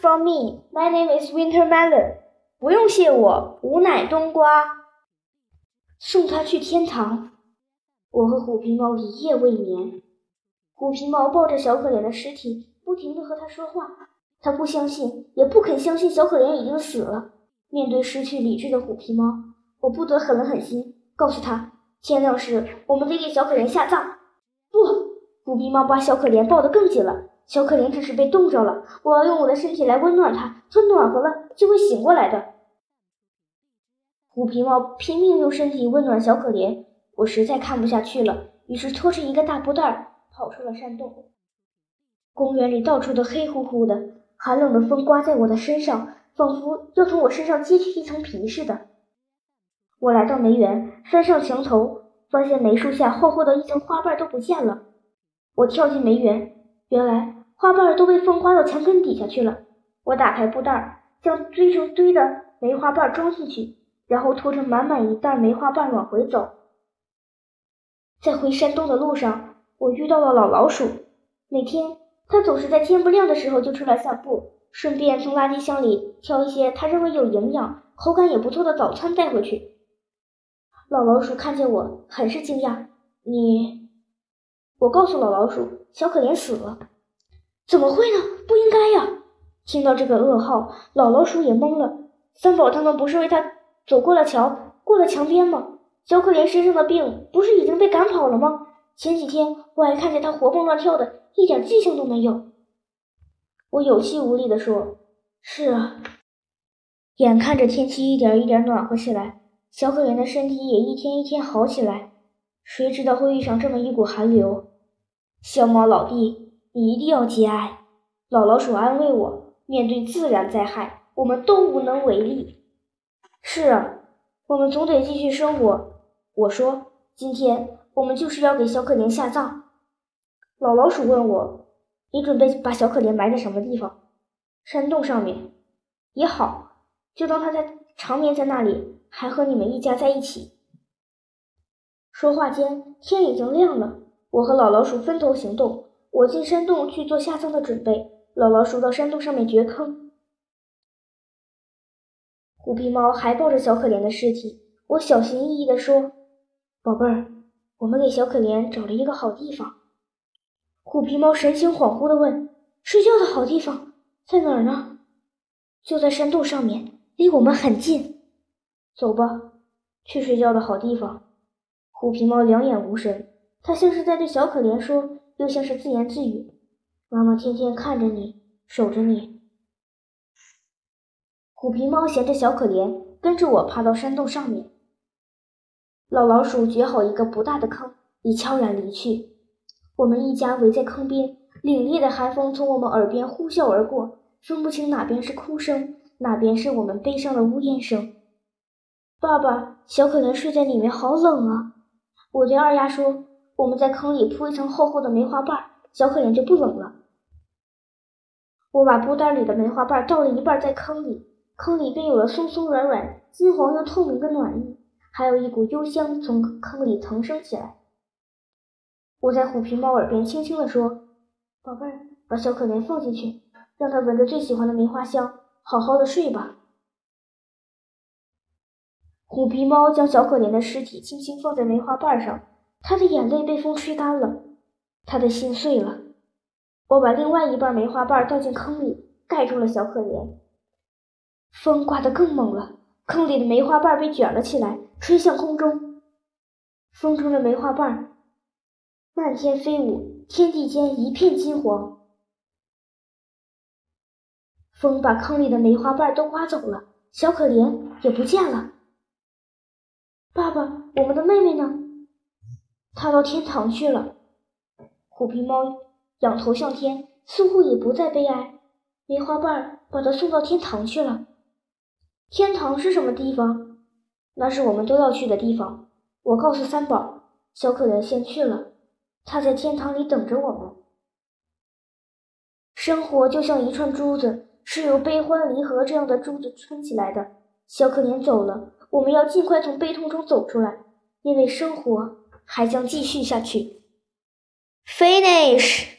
from me. My name is Winter Melon. 不用谢我，吾乃冬瓜。送他去天堂。我和虎皮猫一夜未眠。虎皮猫抱着小可怜的尸体，不停地和他说话。他不相信，也不肯相信小可怜已经死了。面对失去理智的虎皮猫，我不得狠了狠心，告诉他：天亮时我们得给小可怜下葬。不，虎皮猫把小可怜抱得更紧了。小可怜只是被冻着了，我要用我的身体来温暖它，它暖和了就会醒过来的。虎皮猫拼命用身体温暖小可怜，我实在看不下去了，于是拖着一个大布袋跑出了山洞。公园里到处都黑乎乎的，寒冷的风刮在我的身上，仿佛要从我身上揭去一层皮似的。我来到梅园，翻上墙头，发现梅树下厚厚的一层花瓣都不见了。我跳进梅园，原来。花瓣都被风刮到墙根底下去了。我打开布袋，将堆成堆的梅花瓣装进去，然后拖着满满一袋梅花瓣往回走。在回山洞的路上，我遇到了老老鼠。每天，它总是在天不亮的时候就出来散步，顺便从垃圾箱里挑一些他认为有营养、口感也不错的早餐带回去。老老鼠看见我，很是惊讶。你，我告诉老老鼠，小可怜死了。怎么会呢？不应该呀！听到这个噩耗，老老鼠也懵了。三宝他们不是为他走过了桥，过了墙边吗？小可怜身上的病不是已经被赶跑了吗？前几天我还看见他活蹦乱跳的，一点迹象都没有。我有气无力地说：“是啊。”眼看着天气一点一点暖和起来，小可怜的身体也一天一天好起来，谁知道会遇上这么一股寒流？小猫老弟。你一定要节哀，老老鼠安慰我。面对自然灾害，我们都无能为力。是啊，我们总得继续生活。我说，今天我们就是要给小可怜下葬。老老鼠问我，你准备把小可怜埋在什么地方？山洞上面也好，就当他在长眠在那里，还和你们一家在一起。说话间，天已经亮了。我和老老鼠分头行动。我进山洞去做下葬的准备，老老鼠到山洞上面掘坑。虎皮猫还抱着小可怜的尸体，我小心翼翼地说：“宝贝儿，我们给小可怜找了一个好地方。”虎皮猫神情恍惚地问：“睡觉的好地方在哪儿呢？”“就在山洞上面，离我们很近。”“走吧，去睡觉的好地方。”虎皮猫两眼无神，它像是在对小可怜说。又像是自言自语：“妈妈天天看着你，守着你。”虎皮猫衔着小可怜，跟着我爬到山洞上面。老老鼠掘好一个不大的坑，已悄然离去。我们一家围在坑边，凛冽的寒风从我们耳边呼啸而过，分不清哪边是哭声，哪边是我们悲伤的呜咽声。爸爸，小可怜睡在里面，好冷啊！我对二丫说。我们在坑里铺一层厚厚的梅花瓣，小可怜就不冷了。我把布袋里的梅花瓣倒了一半在坑里，坑里便有了松松软软、金黄又透明的暖意，还有一股幽香从坑里腾升起来。我在虎皮猫耳边轻轻地说：“宝贝儿，把小可怜放进去，让它闻着最喜欢的梅花香，好好的睡吧。”虎皮猫将小可怜的尸体轻轻放在梅花瓣上。他的眼泪被风吹干了，他的心碎了。我把另外一半梅花瓣倒进坑里，盖住了小可怜。风刮得更猛了，坑里的梅花瓣被卷了起来，吹向空中。风中的梅花瓣漫天飞舞，天地间一片金黄。风把坑里的梅花瓣都刮走了，小可怜也不见了。爸爸，我们的妹妹呢？他到天堂去了。虎皮猫仰头向天，似乎已不再悲哀。梅花瓣把他送到天堂去了。天堂是什么地方？那是我们都要去的地方。我告诉三宝，小可怜先去了，他在天堂里等着我们。生活就像一串珠子，是由悲欢离合这样的珠子串起来的。小可怜走了，我们要尽快从悲痛中走出来，因为生活。还将继续下去。Finish。